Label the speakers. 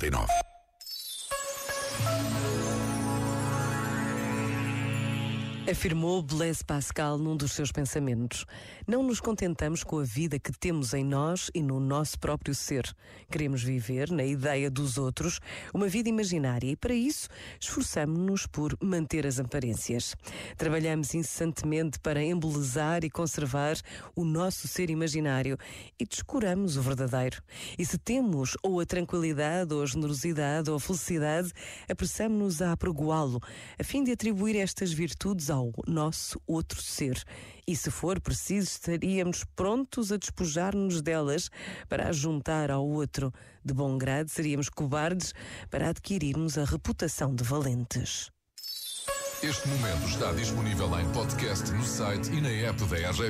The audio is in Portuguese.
Speaker 1: 99.
Speaker 2: Afirmou Blaise Pascal num dos seus pensamentos. Não nos contentamos com a vida que temos em nós e no nosso próprio ser. Queremos viver, na ideia dos outros, uma vida imaginária e, para isso, esforçamos-nos por manter as aparências. Trabalhamos incessantemente para embelezar e conservar o nosso ser imaginário e descuramos o verdadeiro. E se temos ou a tranquilidade, ou a generosidade, ou a felicidade, apressamos-nos a apregoá-lo, a fim de atribuir estas virtudes ao ao nosso outro ser. E se for preciso, estaríamos prontos a despojar-nos delas para as juntar ao outro. De bom grado, seríamos cobardes para adquirirmos a reputação de valentes.
Speaker 1: Este momento está disponível em podcast no site e na app da RGF.